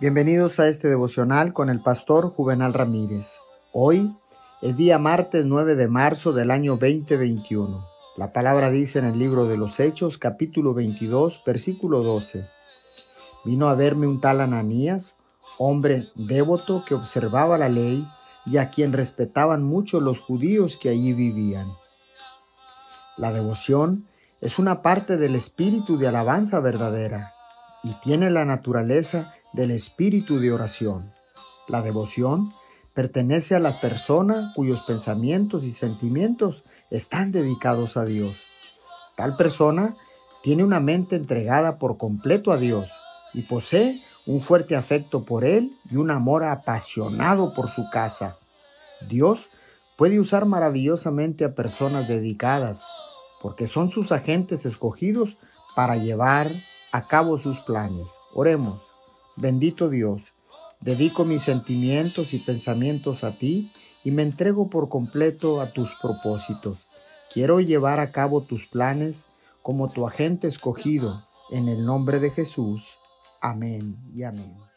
Bienvenidos a este devocional con el pastor Juvenal Ramírez. Hoy es día martes 9 de marzo del año 2021. La palabra dice en el libro de los Hechos, capítulo 22, versículo 12. Vino a verme un tal Ananías, hombre devoto que observaba la ley y a quien respetaban mucho los judíos que allí vivían. La devoción es una parte del espíritu de alabanza verdadera y tiene la naturaleza del espíritu de oración. La devoción pertenece a la persona cuyos pensamientos y sentimientos están dedicados a Dios. Tal persona tiene una mente entregada por completo a Dios y posee un fuerte afecto por Él y un amor apasionado por su casa. Dios puede usar maravillosamente a personas dedicadas porque son sus agentes escogidos para llevar a cabo sus planes. Oremos. Bendito Dios, dedico mis sentimientos y pensamientos a ti y me entrego por completo a tus propósitos. Quiero llevar a cabo tus planes como tu agente escogido, en el nombre de Jesús. Amén y amén.